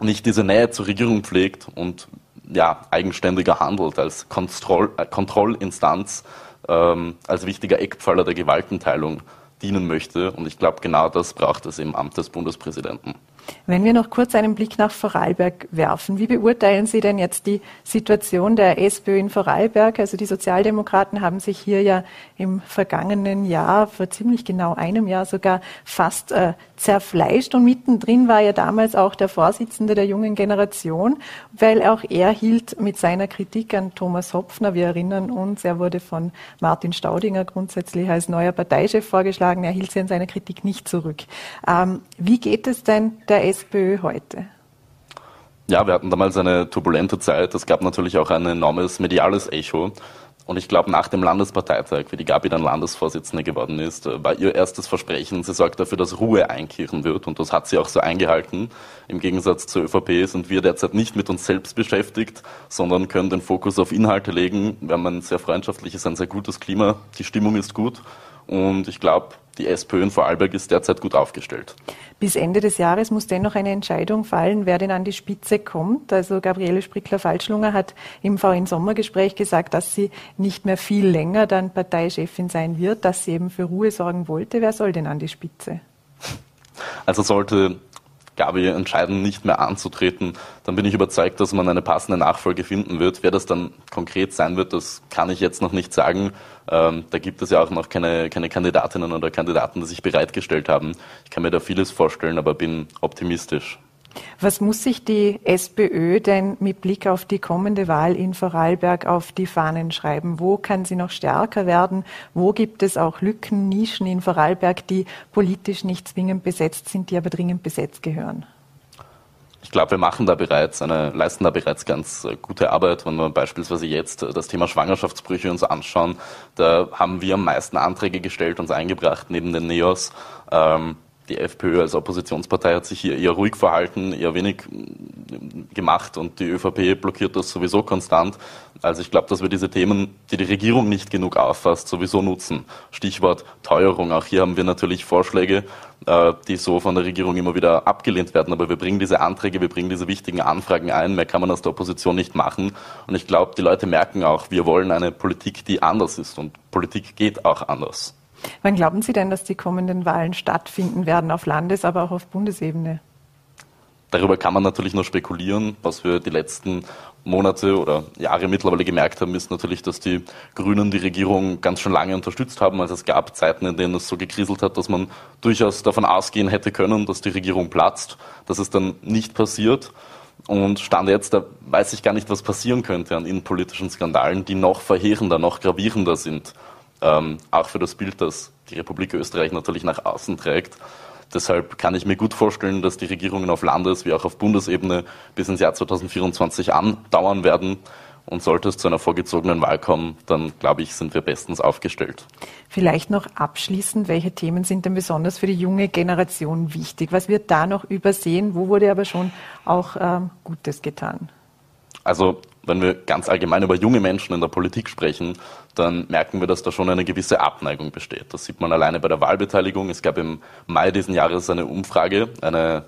nicht diese Nähe zur Regierung pflegt und ja, eigenständiger handelt, als Kontroll, äh, Kontrollinstanz, ähm, als wichtiger Eckpfeiler der Gewaltenteilung dienen möchte. Und ich glaube, genau das braucht es im Amt des Bundespräsidenten. Wenn wir noch kurz einen Blick nach Vorarlberg werfen, wie beurteilen Sie denn jetzt die Situation der SPÖ in Vorarlberg? Also die Sozialdemokraten haben sich hier ja im vergangenen Jahr, vor ziemlich genau einem Jahr sogar, fast äh, zerfleischt. Und mittendrin war ja damals auch der Vorsitzende der jungen Generation, weil auch er hielt mit seiner Kritik an Thomas Hopfner, wir erinnern uns, er wurde von Martin Staudinger grundsätzlich als neuer Parteichef vorgeschlagen, er hielt sie an seiner Kritik nicht zurück. Ähm, wie geht es denn der SPÖ heute? Ja, wir hatten damals eine turbulente Zeit. Es gab natürlich auch ein enormes mediales Echo. Und ich glaube, nach dem Landesparteitag, wie die Gabi dann Landesvorsitzende geworden ist, war ihr erstes Versprechen, sie sorgt dafür, dass Ruhe einkehren wird. Und das hat sie auch so eingehalten. Im Gegensatz zur ÖVP sind wir derzeit nicht mit uns selbst beschäftigt, sondern können den Fokus auf Inhalte legen. Wir haben ein sehr freundschaftliches, ein sehr gutes Klima. Die Stimmung ist gut. Und ich glaube, die SPÖ in Vorarlberg ist derzeit gut aufgestellt. Bis Ende des Jahres muss dennoch eine Entscheidung fallen, wer denn an die Spitze kommt. Also Gabriele Sprickler-Falschlunger hat im VN-Sommergespräch gesagt, dass sie nicht mehr viel länger dann Parteichefin sein wird, dass sie eben für Ruhe sorgen wollte. Wer soll denn an die Spitze? Also sollte Gabi entscheiden, nicht mehr anzutreten, dann bin ich überzeugt, dass man eine passende Nachfolge finden wird. Wer das dann konkret sein wird, das kann ich jetzt noch nicht sagen. Ähm, da gibt es ja auch noch keine, keine Kandidatinnen oder Kandidaten, die sich bereitgestellt haben. Ich kann mir da vieles vorstellen, aber bin optimistisch. Was muss sich die SPÖ denn mit Blick auf die kommende Wahl in Vorarlberg auf die Fahnen schreiben? Wo kann sie noch stärker werden? Wo gibt es auch Lücken, Nischen in Vorarlberg, die politisch nicht zwingend besetzt sind, die aber dringend besetzt gehören? Ich glaube, wir machen da bereits eine, leisten da bereits ganz äh, gute Arbeit. Wenn wir beispielsweise jetzt das Thema Schwangerschaftsbrüche uns anschauen, da haben wir am meisten Anträge gestellt, uns eingebracht neben den NEOS. Ähm, die FPÖ als Oppositionspartei hat sich hier eher ruhig verhalten, eher wenig mm, gemacht und die ÖVP blockiert das sowieso konstant. Also ich glaube, dass wir diese Themen, die die Regierung nicht genug auffasst, sowieso nutzen. Stichwort Teuerung. Auch hier haben wir natürlich Vorschläge, äh, die so von der Regierung immer wieder abgelehnt werden. Aber wir bringen diese Anträge, wir bringen diese wichtigen Anfragen ein. Mehr kann man aus der Opposition nicht machen. Und ich glaube, die Leute merken auch, wir wollen eine Politik, die anders ist. Und Politik geht auch anders. Wann glauben Sie denn, dass die kommenden Wahlen stattfinden werden, auf Landes-, aber auch auf Bundesebene? Darüber kann man natürlich nur spekulieren. Was wir die letzten Monate oder Jahre mittlerweile gemerkt haben, ist natürlich, dass die Grünen die Regierung ganz schon lange unterstützt haben. Also es gab Zeiten, in denen es so gekriselt hat, dass man durchaus davon ausgehen hätte können, dass die Regierung platzt. Das ist dann nicht passiert. Und Stand jetzt, da weiß ich gar nicht, was passieren könnte an innenpolitischen Skandalen, die noch verheerender, noch gravierender sind. Ähm, auch für das Bild, das die Republik Österreich natürlich nach außen trägt. Deshalb kann ich mir gut vorstellen, dass die Regierungen auf Landes- wie auch auf Bundesebene bis ins Jahr 2024 andauern werden. Und sollte es zu einer vorgezogenen Wahl kommen, dann glaube ich, sind wir bestens aufgestellt. Vielleicht noch abschließend, welche Themen sind denn besonders für die junge Generation wichtig? Was wird da noch übersehen? Wo wurde aber schon auch ähm, Gutes getan? Also wenn wir ganz allgemein über junge Menschen in der Politik sprechen, dann merken wir, dass da schon eine gewisse Abneigung besteht. Das sieht man alleine bei der Wahlbeteiligung. Es gab im Mai diesen Jahres eine Umfrage eine,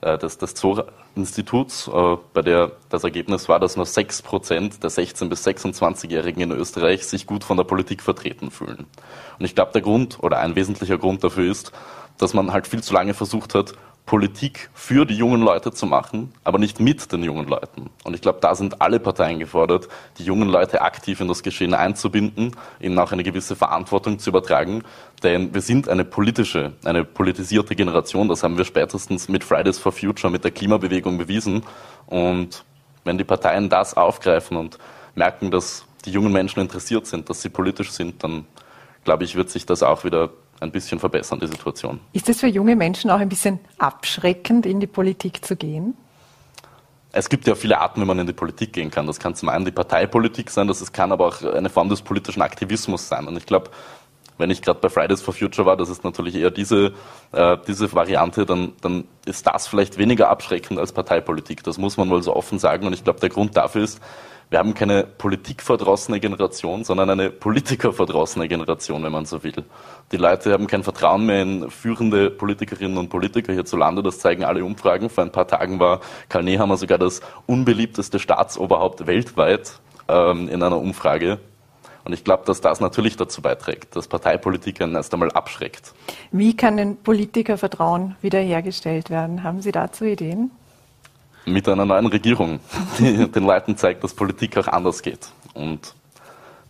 äh, des, des Zoo-Instituts, äh, bei der das Ergebnis war, dass nur 6 Prozent der 16- bis 26-Jährigen in Österreich sich gut von der Politik vertreten fühlen. Und ich glaube, der Grund oder ein wesentlicher Grund dafür ist, dass man halt viel zu lange versucht hat, Politik für die jungen Leute zu machen, aber nicht mit den jungen Leuten. Und ich glaube, da sind alle Parteien gefordert, die jungen Leute aktiv in das Geschehen einzubinden, ihnen auch eine gewisse Verantwortung zu übertragen. Denn wir sind eine politische, eine politisierte Generation. Das haben wir spätestens mit Fridays for Future, mit der Klimabewegung bewiesen. Und wenn die Parteien das aufgreifen und merken, dass die jungen Menschen interessiert sind, dass sie politisch sind, dann glaube ich, wird sich das auch wieder ein bisschen verbessern, die Situation. Ist es für junge Menschen auch ein bisschen abschreckend, in die Politik zu gehen? Es gibt ja viele Arten, wie man in die Politik gehen kann. Das kann zum einen die Parteipolitik sein, das kann aber auch eine Form des politischen Aktivismus sein. Und ich glaube, wenn ich gerade bei Fridays for Future war, das ist natürlich eher diese, äh, diese Variante, dann, dann ist das vielleicht weniger abschreckend als Parteipolitik. Das muss man wohl so offen sagen. Und ich glaube, der Grund dafür ist, wir haben keine politikverdrossene Generation, sondern eine politikerverdrossene Generation, wenn man so will. Die Leute haben kein Vertrauen mehr in führende Politikerinnen und Politiker hierzulande. Das zeigen alle Umfragen. Vor ein paar Tagen war Karl Nehammer sogar das unbeliebteste Staatsoberhaupt weltweit ähm, in einer Umfrage. Und ich glaube, dass das natürlich dazu beiträgt, dass Parteipolitik einen erst einmal abschreckt. Wie kann denn Politikervertrauen wiederhergestellt werden? Haben Sie dazu Ideen? Mit einer neuen Regierung, die den Leuten zeigt, dass Politik auch anders geht und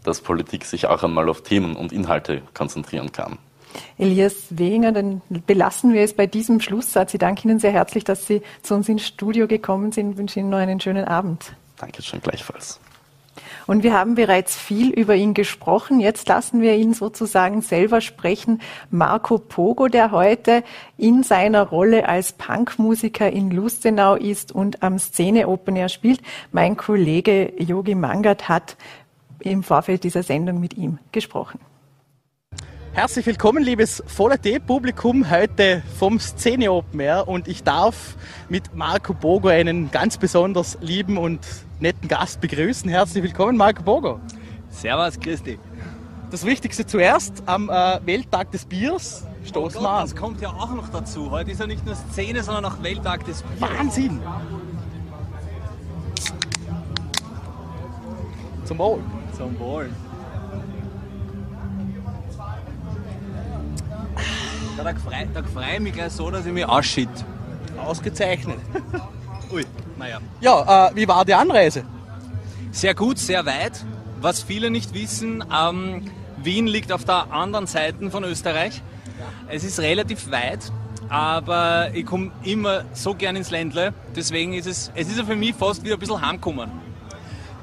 dass Politik sich auch einmal auf Themen und Inhalte konzentrieren kann. Elias Wenger, dann belassen wir es bei diesem Schlusssatz. Ich danke Ihnen sehr herzlich, dass Sie zu uns ins Studio gekommen sind. Ich wünsche Ihnen noch einen schönen Abend. Dankeschön, gleichfalls. Und wir haben bereits viel über ihn gesprochen. Jetzt lassen wir ihn sozusagen selber sprechen. Marco Pogo, der heute in seiner Rolle als Punkmusiker in Lustenau ist und am Szene Open Air spielt. Mein Kollege Yogi Mangat hat im Vorfeld dieser Sendung mit ihm gesprochen. Herzlich willkommen, liebes Voller T-Publikum, heute vom Szene Open Air und ich darf mit Marco Bogo einen ganz besonders lieben und netten Gast begrüßen. Herzlich willkommen, Marco Bogo. Servus, Christi. Das Wichtigste zuerst, am äh, Welttag des Biers stoßen oh wir an. Das kommt ja auch noch dazu. Heute ist ja nicht nur Szene, sondern auch Welttag des Biers. Wahnsinn! Zum Wohl. Zum Wohl. Ja, da freue freu ich mich gleich so, dass ich mich ausschied. Ausgezeichnet. Ui, naja. Ja, äh, wie war die Anreise? Sehr gut, sehr weit. Was viele nicht wissen, ähm, Wien liegt auf der anderen Seite von Österreich. Es ist relativ weit, aber ich komme immer so gern ins Ländle. Deswegen ist es, es ist ja für mich fast wieder ein bisschen heimkommen.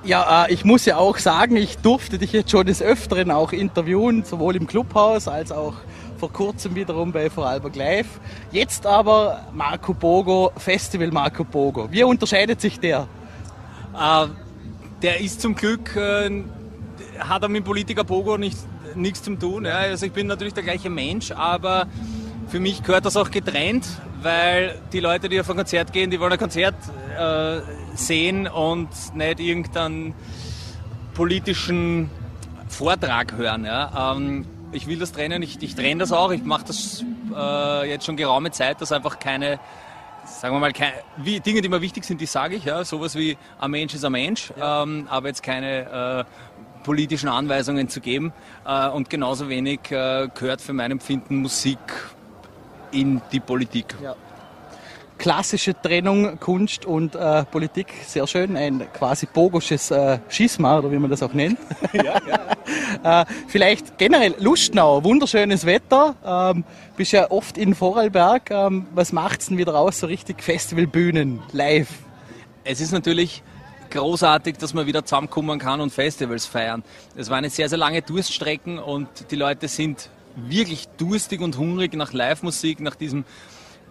Ja, äh, ich muss ja auch sagen, ich durfte dich jetzt schon des Öfteren auch interviewen, sowohl im Clubhaus als auch vor kurzem wiederum bei Vorarlberg Live. Jetzt aber Marco Bogo, Festival Marco Bogo. Wie unterscheidet sich der? Äh, der ist zum Glück, äh, hat er mit Politiker Bogo nicht, nichts zu tun. Ja. Also ich bin natürlich der gleiche Mensch, aber für mich gehört das auch getrennt, weil die Leute, die auf ein Konzert gehen, die wollen ein Konzert äh, sehen und nicht irgendeinen politischen Vortrag hören. Ja. Ähm, ich will das trennen, ich, ich trenne das auch, ich mache das äh, jetzt schon geraume Zeit, dass einfach keine, sagen wir mal, keine, wie, Dinge, die mir wichtig sind, die sage ich, ja, sowas wie ein Mensch ist ein Mensch, ja. ähm, aber jetzt keine äh, politischen Anweisungen zu geben äh, und genauso wenig äh, gehört für mein Empfinden Musik in die Politik. Ja klassische Trennung Kunst und äh, Politik, sehr schön, ein quasi bogosches äh, Schisma oder wie man das auch nennt. Ja, ja. äh, vielleicht generell Lustnau, wunderschönes Wetter, ähm, bist ja oft in Vorarlberg, ähm, was macht's denn wieder aus, so richtig Festivalbühnen, live? Es ist natürlich großartig, dass man wieder zusammenkommen kann und Festivals feiern. Es war eine sehr, sehr lange Durststrecken und die Leute sind wirklich durstig und hungrig nach Live-Musik, nach diesem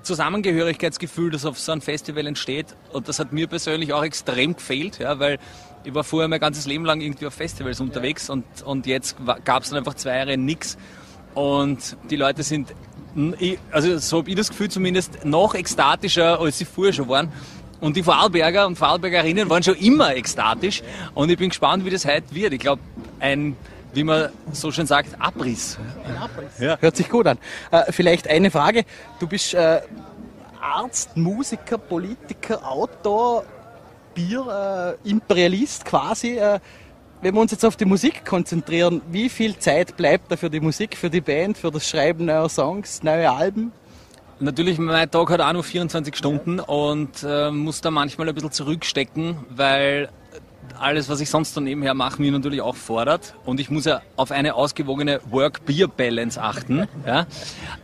Zusammengehörigkeitsgefühl, das auf so einem Festival entsteht. Und das hat mir persönlich auch extrem gefehlt, ja, weil ich war vorher mein ganzes Leben lang irgendwie auf Festivals unterwegs und, und jetzt gab es dann einfach zwei Jahre nichts. Und die Leute sind, also so habe ich das Gefühl zumindest, noch ekstatischer, als sie vorher schon waren. Und die Vorarlberger und Vorarlbergerinnen waren schon immer ekstatisch. Und ich bin gespannt, wie das heute wird. Ich glaube, ein wie man so schön sagt, Abriss. Ein Abriss. Ja. Hört sich gut an. Äh, vielleicht eine Frage. Du bist äh, Arzt, Musiker, Politiker, Autor, Bier, äh, Imperialist quasi. Äh, wenn wir uns jetzt auf die Musik konzentrieren, wie viel Zeit bleibt da für die Musik, für die Band, für das Schreiben neuer Songs, neue Alben? Natürlich, mein Tag hat auch nur 24 Stunden und äh, muss da manchmal ein bisschen zurückstecken, weil alles, was ich sonst so nebenher mache, mir natürlich auch fordert. Und ich muss ja auf eine ausgewogene Work-Beer-Balance achten. Ja.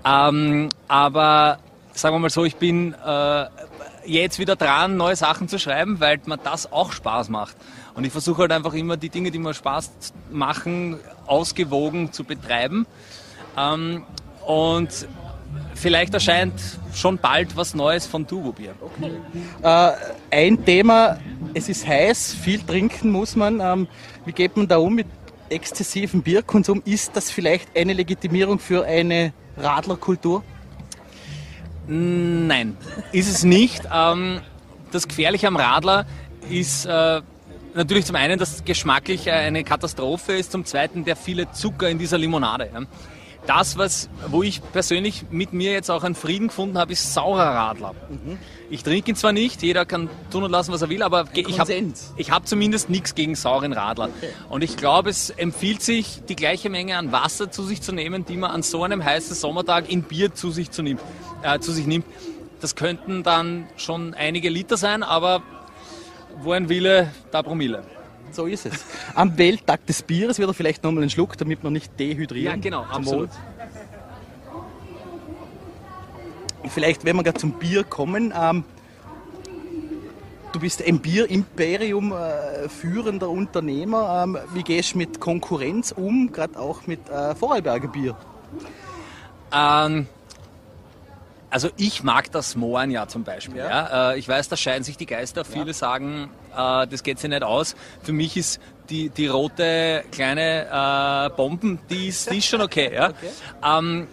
Ähm, aber sagen wir mal so, ich bin äh, jetzt wieder dran, neue Sachen zu schreiben, weil mir das auch Spaß macht. Und ich versuche halt einfach immer die Dinge, die mir Spaß machen, ausgewogen zu betreiben. Ähm, und vielleicht erscheint schon bald was Neues von Duvobier. Okay. Äh, ein Thema, es ist heiß, viel trinken muss man. Ähm, wie geht man da um mit exzessivem Bierkonsum? Ist das vielleicht eine Legitimierung für eine Radlerkultur? Nein, ist es nicht. Ähm, das Gefährliche am Radler ist äh, natürlich zum einen, dass geschmacklich eine Katastrophe ist, zum zweiten der viele Zucker in dieser Limonade das, was, wo ich persönlich mit mir jetzt auch einen Frieden gefunden habe, ist saurer Radler. Mhm. Ich trinke ihn zwar nicht, jeder kann tun und lassen, was er will, aber ich habe hab zumindest nichts gegen sauren Radler. Okay. Und ich glaube, es empfiehlt sich, die gleiche Menge an Wasser zu sich zu nehmen, die man an so einem heißen Sommertag in Bier zu sich, zu nimmt, äh, zu sich nimmt. Das könnten dann schon einige Liter sein, aber wo ein Wille, da Promille. So ist es. Am Welttag des Bieres wird er vielleicht nochmal einen Schluck, damit man nicht dehydriert. Ja, genau, absolut. Vielleicht, wenn wir gerade zum Bier kommen, ähm, du bist ein Bierimperium, äh, führender Unternehmer. Ähm, wie gehst du mit Konkurrenz um, gerade auch mit äh, Vorarlberger Bier? Ähm, also ich mag das Mohren ja zum Beispiel. Ja. ja. Äh, ich weiß, da scheiden sich die Geister. Viele ja. sagen, äh, das geht sich nicht aus. Für mich ist die, die rote kleine äh, Bomben, die ist, die ist schon okay. Ja. Okay. Ähm,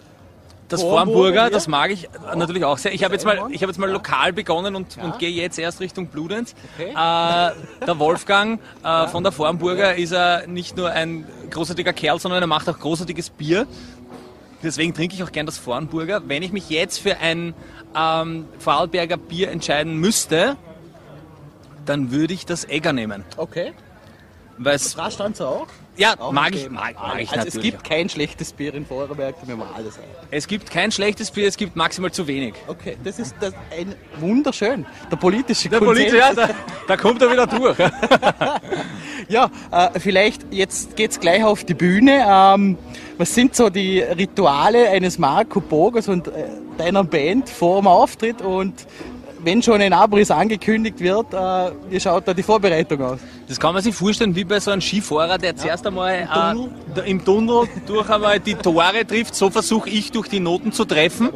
das Vormburger, das mag ich natürlich auch sehr. Ich habe jetzt mal, ich habe jetzt mal lokal begonnen und, ja. und gehe jetzt erst Richtung Bludenz. Okay. Äh, der Wolfgang äh, ja. von der Vormburger ist er nicht nur ein großartiger Kerl, sondern er macht auch großartiges Bier. Deswegen trinke ich auch gern das Vornburger. Wenn ich mich jetzt für ein ähm, Vorarlberger Bier entscheiden müsste, dann würde ich das Egger nehmen. Okay. Weil's, das stand auch? Ja, auch mag ich, mag, mag ich also natürlich. es gibt kein schlechtes Bier in Vorarlberg, wenn wir alles sagen. Es gibt kein schlechtes Bier, es gibt maximal zu wenig. Okay, das ist das ein wunderschön. Der politische Der politische, ja, da, da, kommt er wieder durch. ja, äh, vielleicht jetzt geht es gleich auf die Bühne. Ähm, was sind so die Rituale eines Marco Bogers und äh, deiner Band vor dem Auftritt und wenn schon ein Abriss angekündigt wird, äh, wie schaut da die Vorbereitung aus? Das kann man sich vorstellen wie bei so einem Skifahrer, der zuerst einmal Im Tunnel, äh, im Tunnel durch einmal die Tore trifft. So versuche ich durch die Noten zu treffen.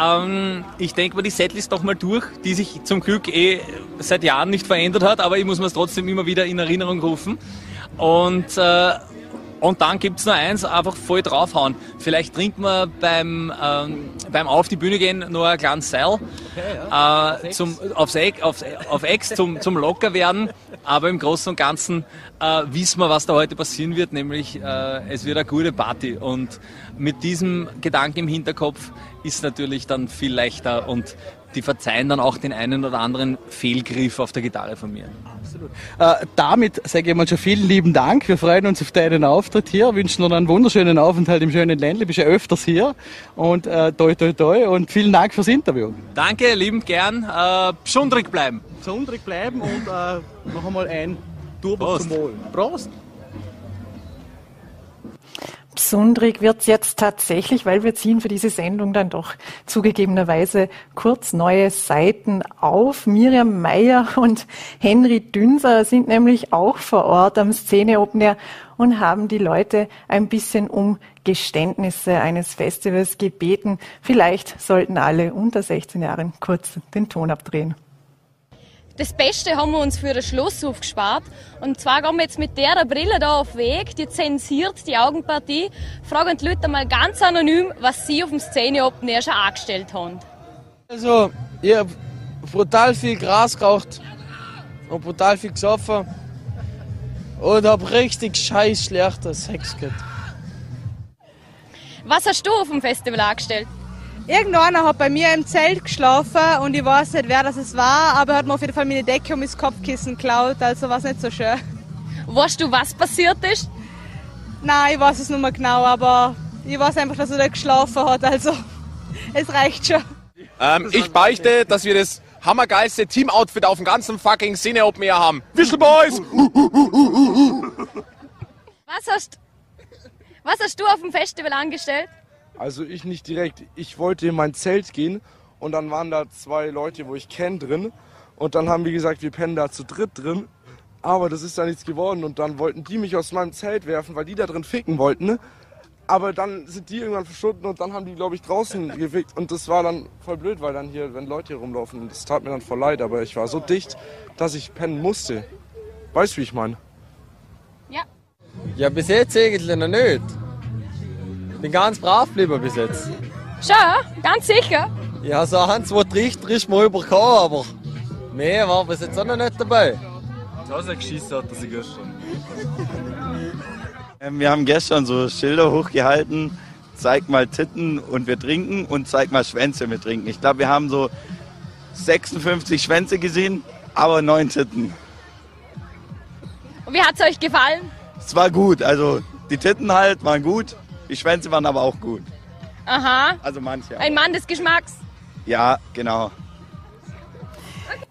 Ähm, ich denke mal die Setlist noch mal durch, die sich zum Glück eh seit Jahren nicht verändert hat, aber ich muss mir es trotzdem immer wieder in Erinnerung rufen. Und äh, Und dann gibt es nur eins, einfach voll draufhauen. Vielleicht trinkt man beim, ähm, beim Auf die Bühne gehen nur ein kleines Seil okay, ja. äh, zum, aufs Eck, aufs, auf Ex zum, zum locker werden. Aber im Großen und Ganzen äh, wissen wir, was da heute passieren wird, nämlich äh, es wird eine gute Party. Und mit diesem Gedanken im Hinterkopf ist natürlich dann viel leichter und die verzeihen dann auch den einen oder anderen Fehlgriff auf der Gitarre von mir. Absolut. Äh, damit sage ich mal schon vielen lieben Dank. Wir freuen uns auf deinen Auftritt hier, wünschen dir einen wunderschönen Aufenthalt im schönen Ländle. Bist ja öfters hier und äh, toi toi toi und vielen Dank fürs Interview. Danke, liebend gern. Äh, besondrig bleiben. Besondrig bleiben und äh, noch einmal ein Turbo zum Wohl. Prost! Besondrig wird jetzt tatsächlich, weil wir ziehen für diese Sendung dann doch zugegebenerweise kurz neue Seiten auf. Miriam Meyer und Henry Dünser sind nämlich auch vor Ort am Szene Open Air und haben die Leute ein bisschen um Geständnisse eines Festivals gebeten. Vielleicht sollten alle unter 16 Jahren kurz den Ton abdrehen. Das Beste haben wir uns für den Schluss aufgespart. Und zwar gehen wir jetzt mit der Brille da auf Weg, die zensiert die Augenpartie, fragen die Leute mal ganz anonym, was sie auf dem Szene Open Air schon angestellt haben. Also, ich habe brutal viel Gras geraucht und brutal viel gesoffen und habe richtig scheiß schlechtes Sex gehabt. Was hast du auf dem Festival angestellt? Irgendeiner hat bei mir im Zelt geschlafen und ich weiß nicht, wer das es war, aber er hat mir auf jeden Fall meine Decke und mein Kopfkissen geklaut, also war es nicht so schön. Weißt du, was passiert ist? Nein, ich weiß es nicht mehr genau, aber ich weiß einfach, dass er da geschlafen hat, also es reicht schon. Ähm, ich beichte, dass wir das hammergeilste Team-Outfit auf dem ganzen fucking Szene Open Air haben. Whistle Boys! Was hast, was hast du auf dem Festival angestellt? Also ich nicht direkt. Ich wollte in mein Zelt gehen und dann waren da zwei Leute, wo ich kenne drin. Und dann haben wir gesagt, wir pennen da zu dritt drin. Aber das ist da nichts geworden. Und dann wollten die mich aus meinem Zelt werfen, weil die da drin ficken wollten. Ne? Aber dann sind die irgendwann verschwunden und dann haben die, glaube ich, draußen gefickt. Und das war dann voll blöd, weil dann hier, wenn Leute hier rumlaufen, das tat mir dann voll leid. Aber ich war so dicht, dass ich pennen musste. Weißt du, wie ich meine? Ja. Ja, bis jetzt eigentlich noch nicht. Bin ganz brav geblieben bis jetzt. Schon, ganz sicher. Ja, so ein, zwei Trichter ist mal übergekommen, aber mehr war bis jetzt auch noch nicht dabei. Das ist geschissen hat er sich gestern. Ähm, wir haben gestern so Schilder hochgehalten, zeig mal Titten und wir trinken und zeig mal Schwänze mit trinken. Ich glaube, wir haben so 56 Schwänze gesehen, aber neun Titten. Und wie hat es euch gefallen? Es war gut, also die Titten halt waren gut, die Schwänze waren aber auch gut. Aha. Also manche. Ein Mann des Geschmacks. Ja, genau.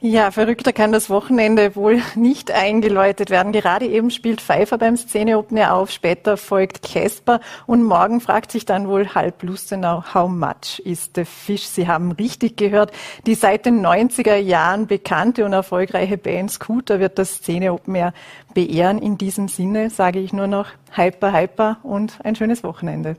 Ja, verrückter kann das Wochenende wohl nicht eingeläutet werden. Gerade eben spielt Pfeiffer beim Szene Open Air auf, später folgt Casper und morgen fragt sich dann wohl halb Lustenau, how much is the fish? Sie haben richtig gehört. Die seit den 90er Jahren bekannte und erfolgreiche Band Scooter wird das Szene Open Air beehren. In diesem Sinne sage ich nur noch Hyper, Hyper und ein schönes Wochenende.